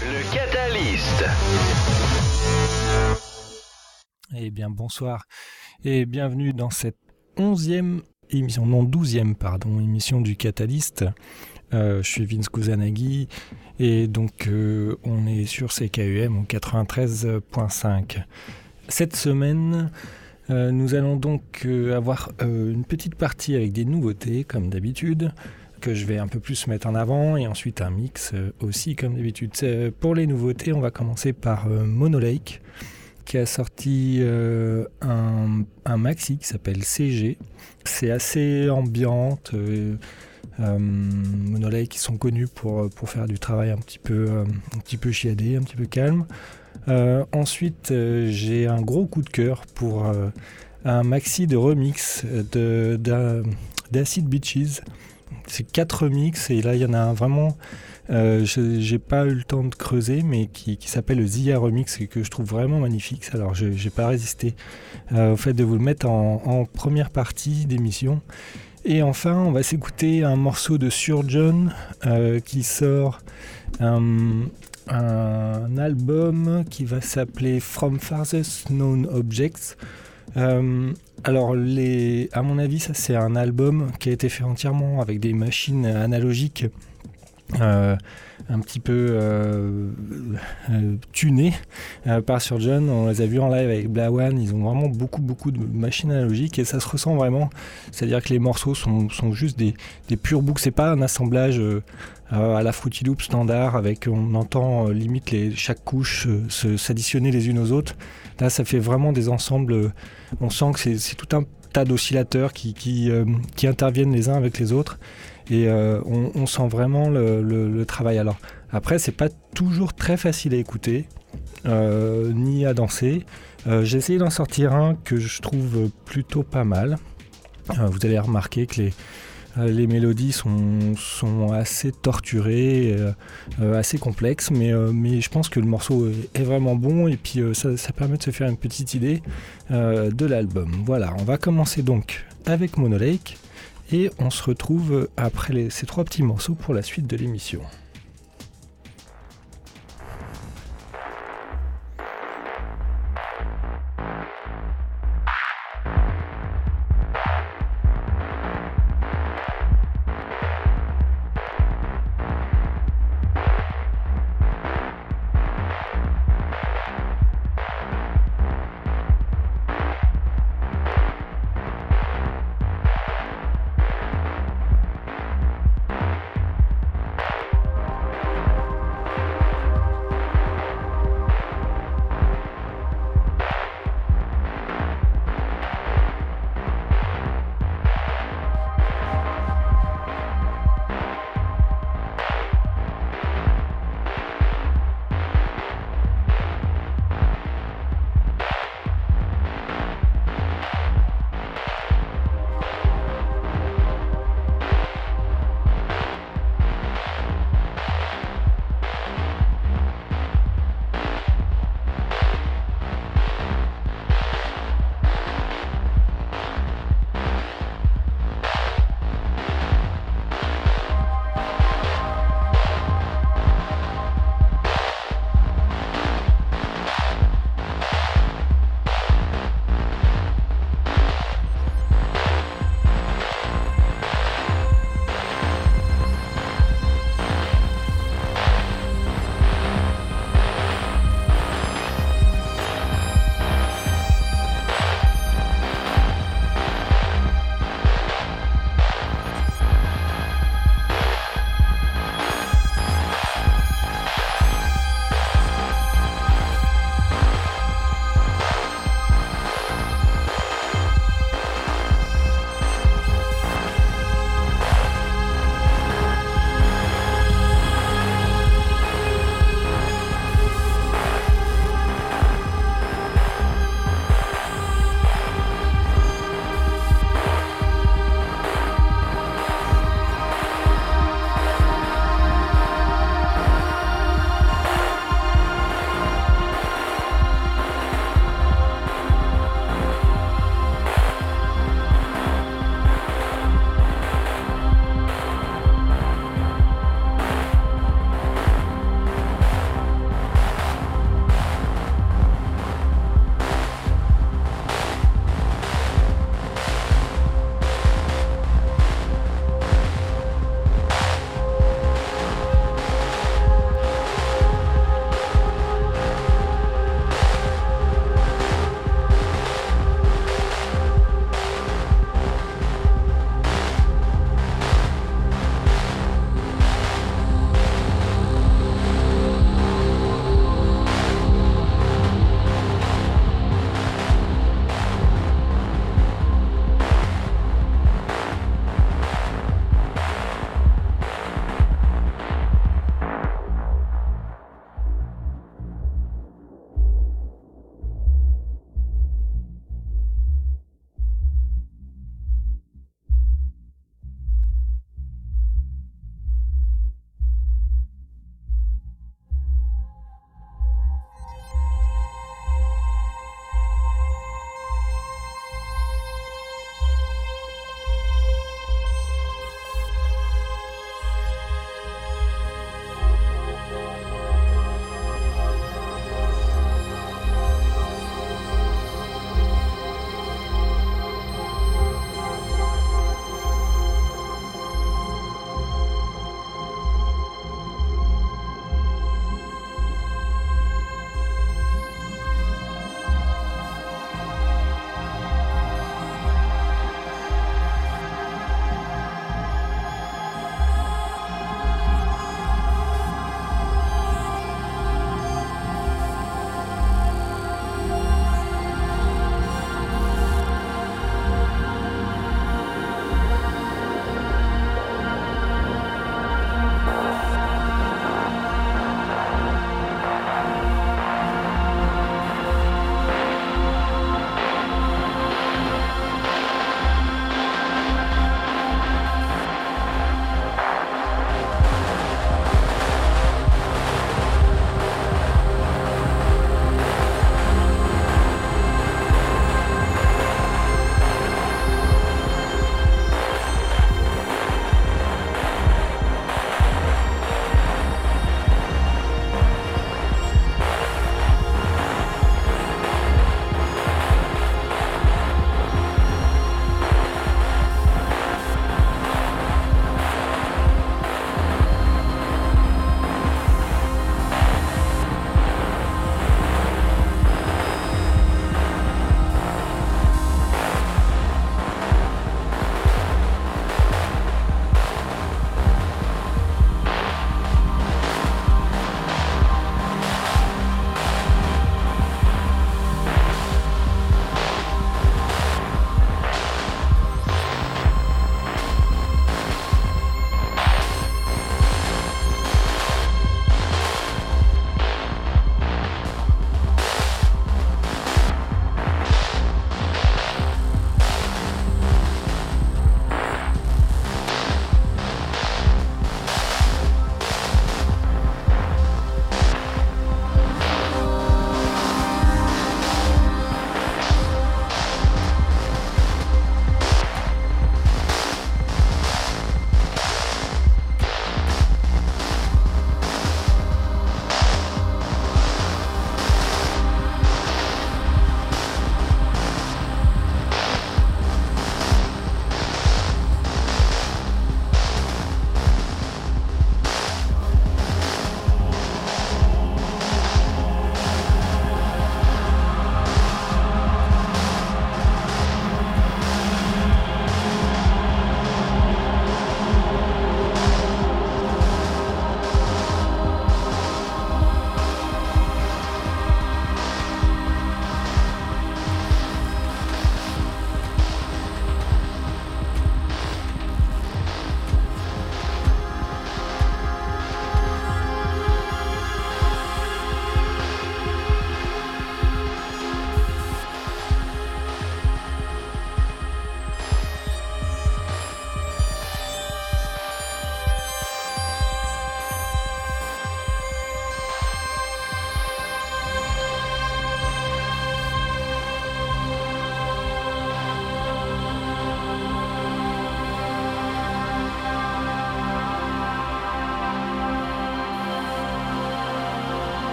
Le Catalyst. Eh bien, bonsoir et bienvenue dans cette onzième émission, non douzième, pardon, émission du Catalyst. Euh, je suis Vince Kusanagi et donc euh, on est sur CKUM au 93.5. Cette semaine, euh, nous allons donc avoir une petite partie avec des nouveautés comme d'habitude que je vais un peu plus mettre en avant et ensuite un mix aussi comme d'habitude. Pour les nouveautés, on va commencer par Monolake qui a sorti un, un, maxi qui s'appelle CG. C'est assez ambiante. Euh, Monolake qui sont connus pour, pour faire du travail un petit peu, euh, un petit peu chiadé, un petit peu calme. Euh, ensuite, j'ai un gros coup de cœur pour un maxi de remix d'Acid Beaches. C'est quatre remix et là il y en a un vraiment, j'ai pas eu le temps de creuser, mais qui, s'appelle le Zia Remix et que je trouve vraiment magnifique. Alors je n'ai pas résisté au fait de vous le mettre en, première partie d'émission. Et enfin, on va s'écouter un morceau de Surgeon euh, qui sort un, album qui va s'appeler From Farthest Known Objects. Euh, alors, les, à mon avis, ça c'est un album qui a été fait entièrement avec des machines analogiques. Euh, un petit peu euh, euh, tunés euh, par Surgeon. On les a vus en live avec Blawan. Ils ont vraiment beaucoup, beaucoup de machines analogiques et ça se ressent vraiment. C'est-à-dire que les morceaux sont, juste des, des purs boucles. C'est pas un assemblage à la Fruity Loop standard avec on entend limite les, chaque couche s'additionner les unes aux autres. Là, ça fait vraiment des ensembles. on sent que c'est tout un tas d'oscillateurs qui, qui, qui interviennent les uns avec les autres et euh, on, sent vraiment le, travail. Alors après, c'est pas toujours très facile à écouter euh, ni à danser. Euh, j'ai essayé d'en sortir un que je trouve plutôt pas mal. vous allez remarquer que les, les mélodies sont, assez torturées, assez complexes, mais, je pense que le morceau est, vraiment bon et puis ça, ça, permet de se faire une petite idée de l'album. Voilà, on va commencer donc avec Monolake. Et on se retrouve après ces trois petits morceaux pour la suite de l'émission.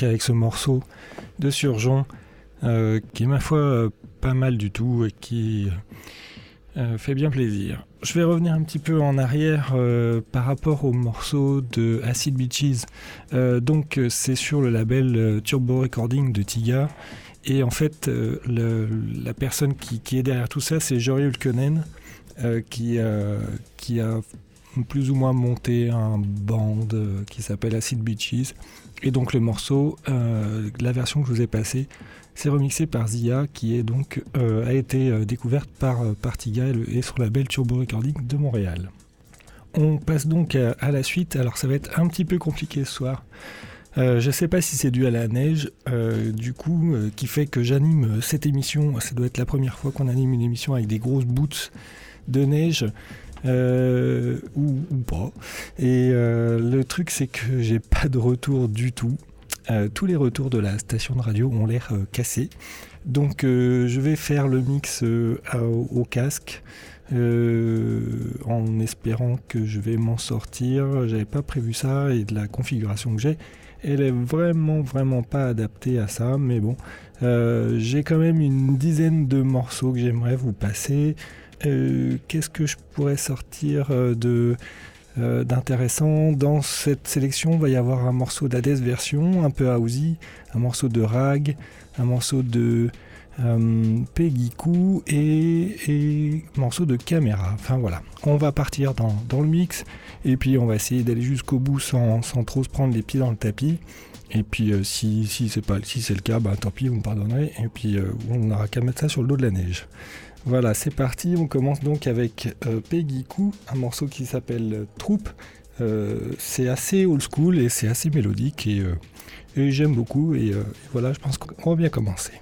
Avec ce morceau de Surgeon qui est ma foi pas mal du tout et qui fait bien plaisir. Je vais revenir un petit peu en arrière par rapport au morceau de Acid Beaches. donc c'est sur le label Turbo Recording de Tiga. Et en fait, la personne qui, est derrière tout ça, c'est Jory Ulkonen, qui a plus ou moins monté un band euh, qui s'appelle Acid Beaches. Et donc le morceau, euh, la version que je vous ai passée, c'est remixé par Zia, qui est donc, euh, a été découverte par, par Tiga et, sur la belle Turbo Recording de Montréal. On passe donc à, la suite, alors ça va être un petit peu compliqué ce soir. je ne sais pas si c'est dû à la neige, du coup, qui fait que j'anime cette émission. Ça doit être la première fois qu'on anime une émission avec des grosses boots de neige. Euh, ou, pas. Et euh, le truc, c'est que j'ai pas de retour du tout. Euh, tous les retours de la station de radio ont l'air cassés. Donc je vais faire le mix au, casque. en espérant que je vais m'en sortir. J'avais pas prévu ça et de la configuration que j'ai, elle est vraiment vraiment pas adaptée à ça. Mais bon, j'ai quand même une dizaine de morceaux que j'aimerais vous passer. Euh, qu'est-ce que je pourrais sortir euh, de euh, d'intéressant dans cette sélection? Va y avoir un morceau d'Hades version un peu housey un morceau de rag un morceau de Peggy Koo et, et morceau de caméra enfin voilà on va partir dans, le mix et puis on va essayer d'aller jusqu'au bout sans, trop se prendre les pieds dans le tapis et puis si, si c'est pas si c'est le cas, bah, tant pis, vous me pardonnerez. Et puis on n'aura qu'à mettre ça sur le dos de la neige. Voilà, c'est parti. On commence donc avec euh, Peggy Koo, un morceau qui s'appelle euh, Troupe. Euh, c'est assez old school et c'est assez mélodique et, j'aime beaucoup. et voilà, je pense qu'on va bien commencer.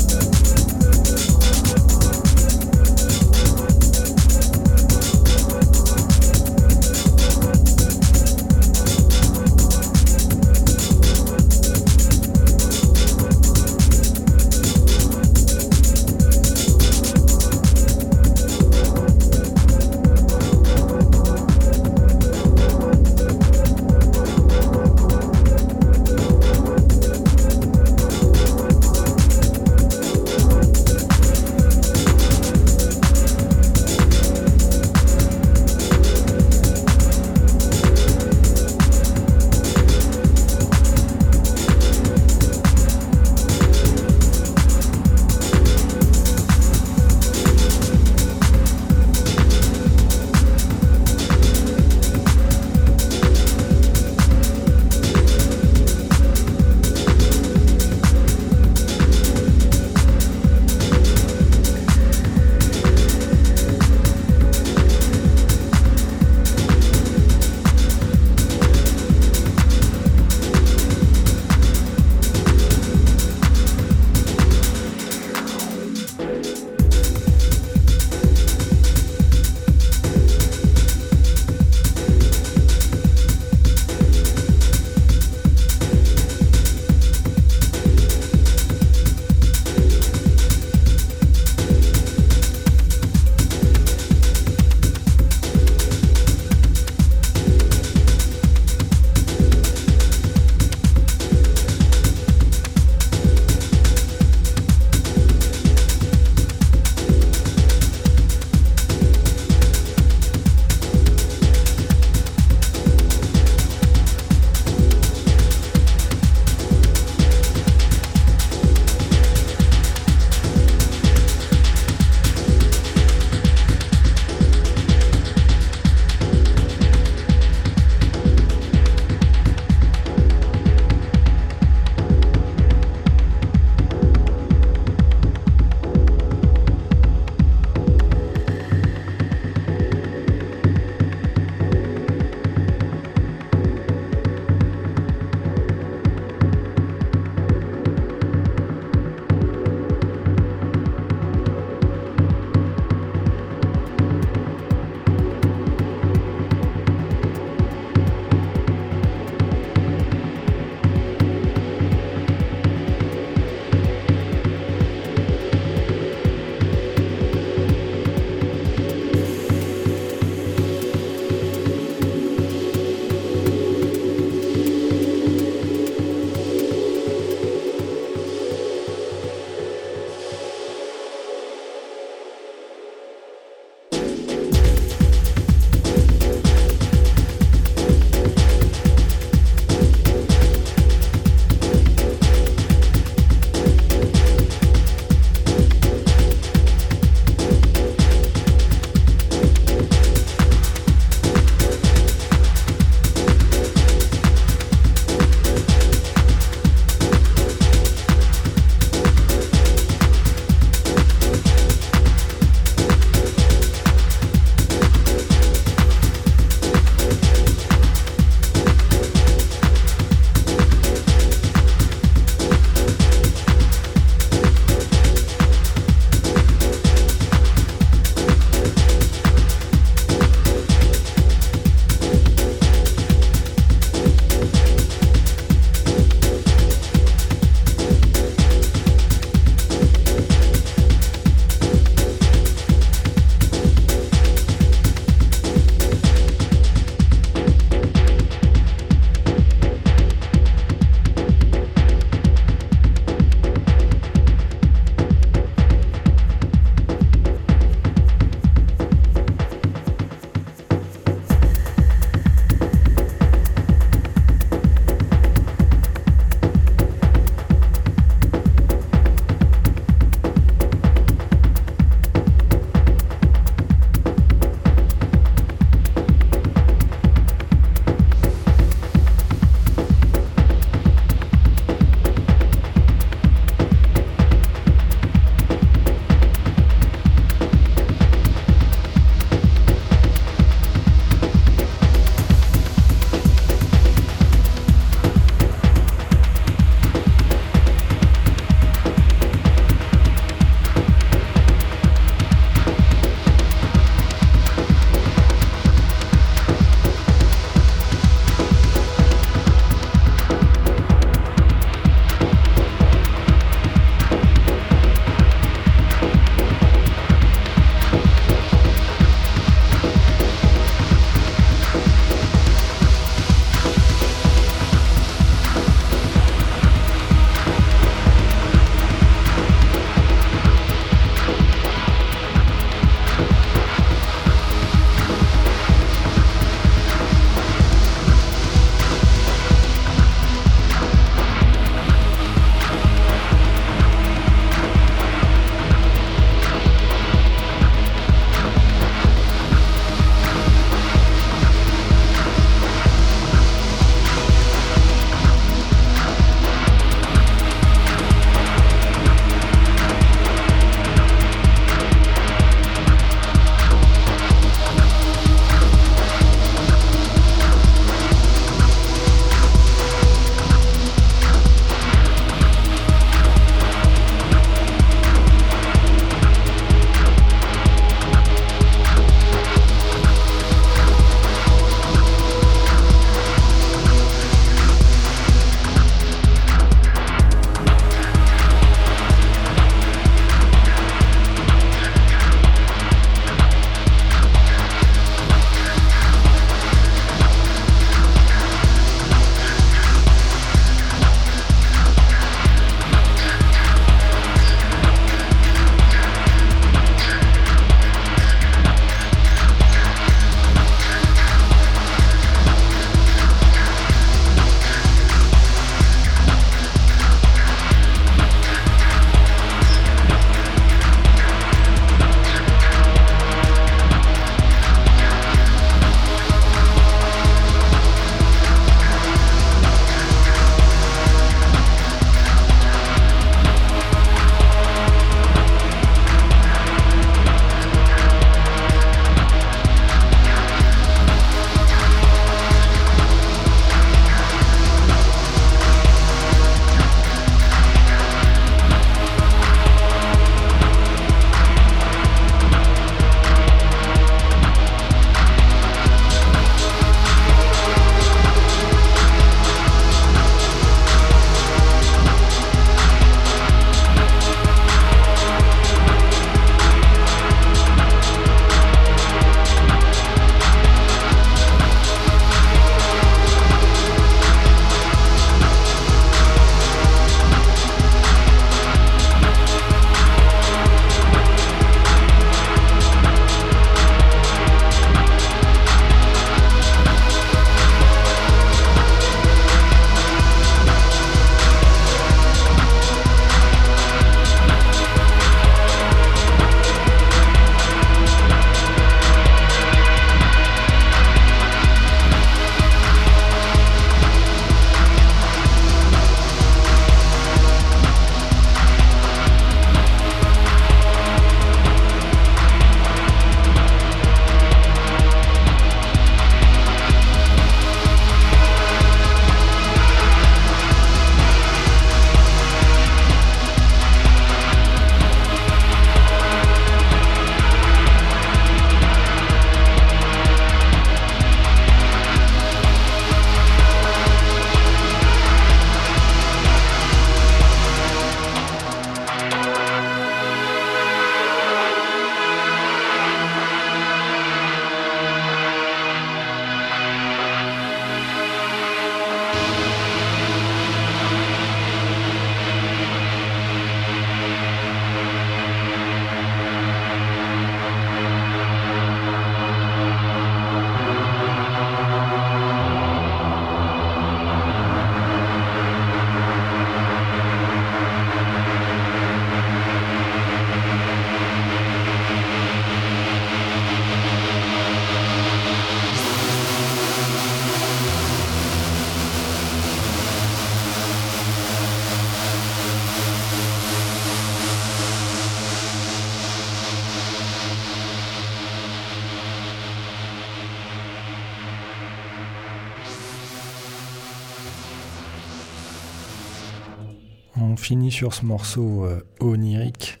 Finit sur ce morceau onirique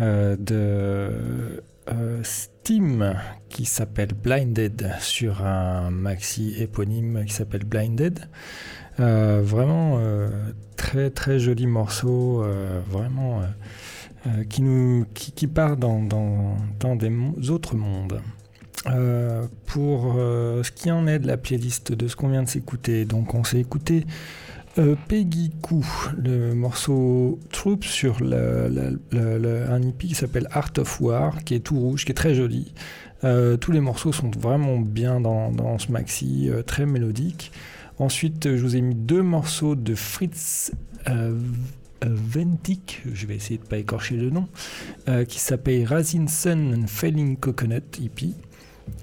de Steam qui s'appelle Blinded sur un maxi éponyme qui s'appelle Blinded. vraiment très très joli morceau, vraiment qui, nous, qui, part dans, dans, dans des autres mondes. Euh, pour euh, ce qui en est de la playlist de ce qu'on vient de s'écouter, donc on s'est écouté euh, Peggy Koo, le morceau Troops sur un EP qui s'appelle Art of War, qui est tout rouge, qui est très joli. tous les morceaux sont vraiment bien dans, ce maxi, très mélodique. Ensuite, je vous ai mis deux morceaux de Fritz Ventic, je vais essayer de pas écorcher le nom, qui s'appelle Rasin Sun and Failing Coconut EP.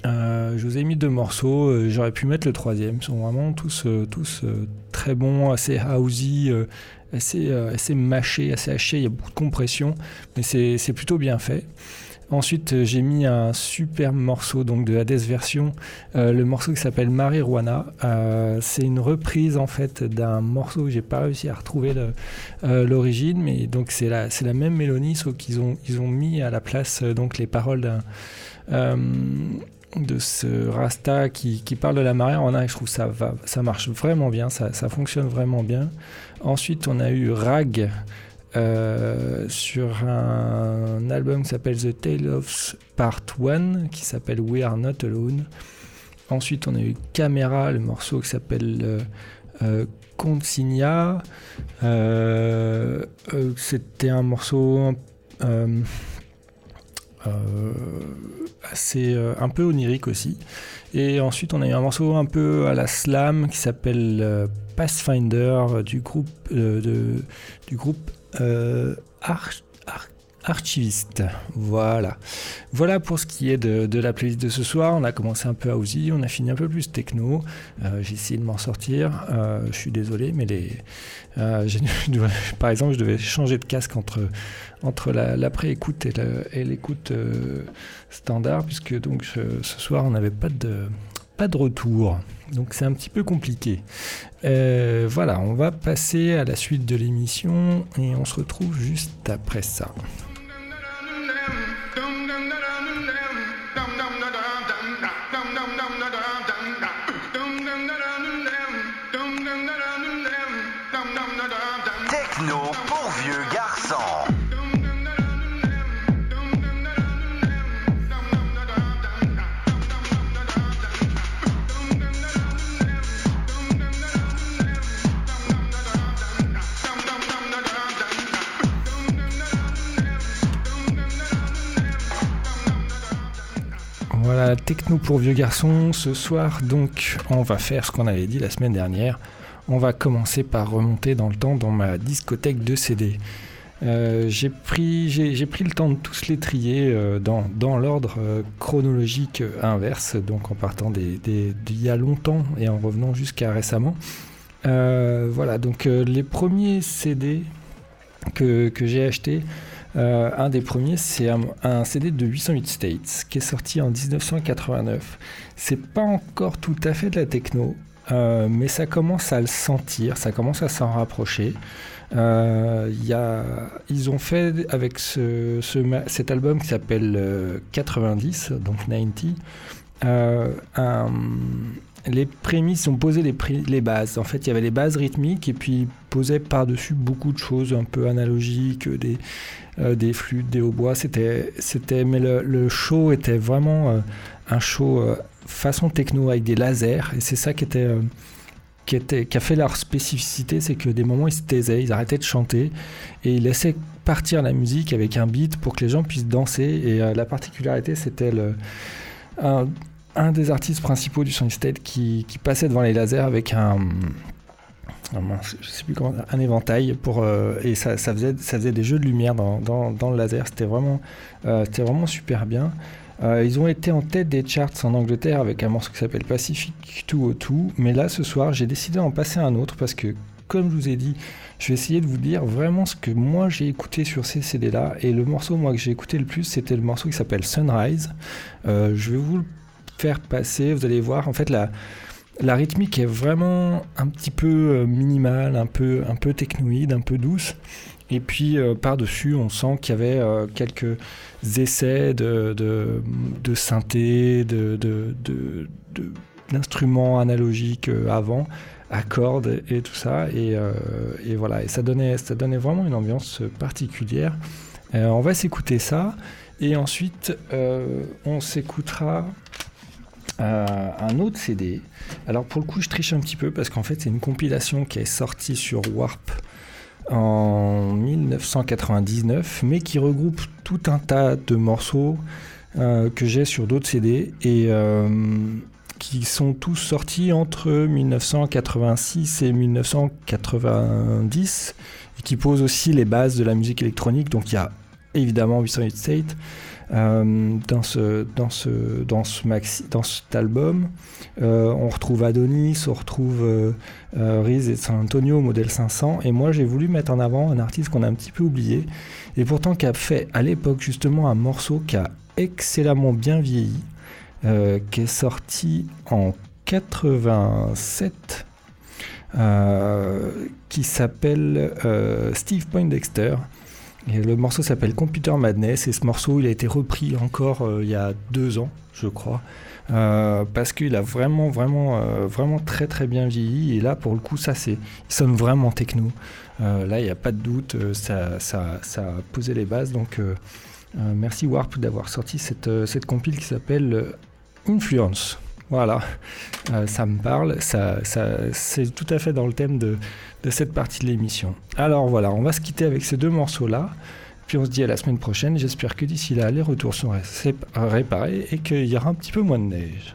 Euh, je vous ai mis deux morceaux, euh, j'aurais pu mettre le troisième. Ils sont vraiment tous, euh, tous très bons, assez housey, assez, assez mâchés, assez hachés. Il y a beaucoup de compression, mais c'est plutôt bien fait. Ensuite, j'ai mis un super morceau donc de Hades version, le morceau qui s'appelle Marijuana. c'est une reprise en fait d'un morceau que j'ai pas réussi à retrouver l'origine, mais donc c'est la, la même mélodie sauf qu'ils ont, ils ont mis à la place donc les paroles d'un de ce Rasta qui, parle de la marée en a, je trouve ça marche vraiment bien, ça, fonctionne vraiment bien. Ensuite, on a eu Rag euh, sur un, album qui s'appelle The Tale of Part 1, qui s'appelle We Are Not Alone. Ensuite, on a eu Camera, le morceau qui s'appelle euh, euh. Euh, c'était un morceau assez euh, un peu onirique aussi. Et ensuite, on a eu un morceau un peu à la slam qui s'appelle euh, Pathfinder du groupe euh, de, du groupe Arch archiviste. Voilà. Voilà pour ce qui est de, la playlist de ce soir. On a commencé un peu à Uzi, on a fini un peu plus techno. Euh, j'ai essayé de m'en sortir. Euh, je suis désolé, mais les, euh, par exemple, je devais changer de casque entre, entre l'après-écoute et l'écoute standard, puisque donc ce, soir, on n'avait pas de, pas de retour. Donc c'est un petit peu compliqué. voilà, on va passer à la suite de l'émission et on se retrouve juste après ça. Voilà, techno pour vieux garçons. Ce soir, donc, on va faire ce qu'on avait dit la semaine dernière. On va commencer par remonter dans le temps dans ma discothèque de CD. Euh, j'ai pris, le temps de tous les trier euh, dans, l'ordre euh, chronologique inverse, donc en partant d'il des, y a longtemps et en revenant jusqu'à récemment. voilà, donc les premiers CD que, j'ai achetés, un des premiers, c'est un, CD de 808 States qui est sorti en 1989. C'est pas encore tout à fait de la techno, mais ça commence à le sentir, ça commence à s'en rapprocher. Euh, y a, ils ont fait avec ce, cet album qui s'appelle 90, donc 90, un, les prémices ont posé les, les, bases. En fait, il y avait les bases rythmiques et puis posaient par-dessus beaucoup de choses un peu analogiques, des, euh, des flûtes, des hautbois. C'était, mais le, show était vraiment euh, un show euh, façon techno avec des lasers et c'est ça qui était qui, qui a fait leur spécificité, c'est que des moments ils se taisaient, ils arrêtaient de chanter et ils laissaient partir la musique avec un beat pour que les gens puissent danser. Et la particularité, c'était un des artistes principaux du Sonic State qui, passait devant les lasers avec un, un éventail pour euh, et ça, faisait des jeux de lumière dans, le laser. C'était vraiment euh, c'était vraiment super bien. Euh, ils ont été en tête des charts en Angleterre avec un morceau qui s'appelle Pacific 202. Mais là, ce soir, j'ai décidé d'en passer un autre parce que, comme je vous ai dit, je vais essayer de vous dire vraiment ce que moi j'ai écouté sur ces CD-là. Et le morceau, moi, que j'ai écouté le plus, c'était le morceau qui s'appelle Sunrise. je vais vous le faire passer. Vous allez voir, en fait, la, La rythmique est vraiment un petit peu minimale, un peu, un peu technoïde, un peu douce. Et puis par-dessus, on sent qu'il y avait quelques essais de, de, synthé, d'instruments analogiques avant à cordes et tout ça. Et, euh, voilà, ça donnait, ça donnait vraiment une ambiance particulière. Euh, on va s'écouter ça. Et ensuite, euh, on s'écoutera un autre CD. Alors pour le coup, je triche un petit peu parce qu'en fait, c'est une compilation qui est sortie sur Warp en 1999, mais qui regroupe tout un tas de morceaux que j'ai sur d'autres CD. Et qui sont tous sortis entre 1986 et 1990 et qui posent aussi les bases de la musique électronique. Donc il y a évidemment 808 State euh, dans, ce, dans, ce, dans, ce dans cet album. Euh, on retrouve Adonis, on retrouve euh, Riz et San Antonio, modèle 500. Et moi j'ai voulu mettre en avant un artiste qu'on a un petit peu oublié et pourtant qui a fait à l'époque justement un morceau qui a excellemment bien vieilli. Qui est sorti en 87, euh, qui s'appelle Steve Poindexter. Et le morceau s'appelle Computer Madness et ce morceau il a été repris encore il y a deux ans, je crois. parce qu'il a vraiment, vraiment, vraiment très très bien vieilli. Et là, pour le coup, ça, c'est, il sonne vraiment techno. là, il n'y a pas de doute, ça, ça, ça, a posé les bases. Donc, merci Warp d'avoir sorti cette, cette compile qui s'appelle Influence. Voilà, euh, ça me parle, ça, c'est tout à fait dans le thème de, de cette partie de l'émission. Alors voilà, on va se quitter avec ces deux morceaux-là, puis on se dit à la semaine prochaine. J'espère que d'ici là, les retours sont réparés et qu'il y aura un petit peu moins de neige.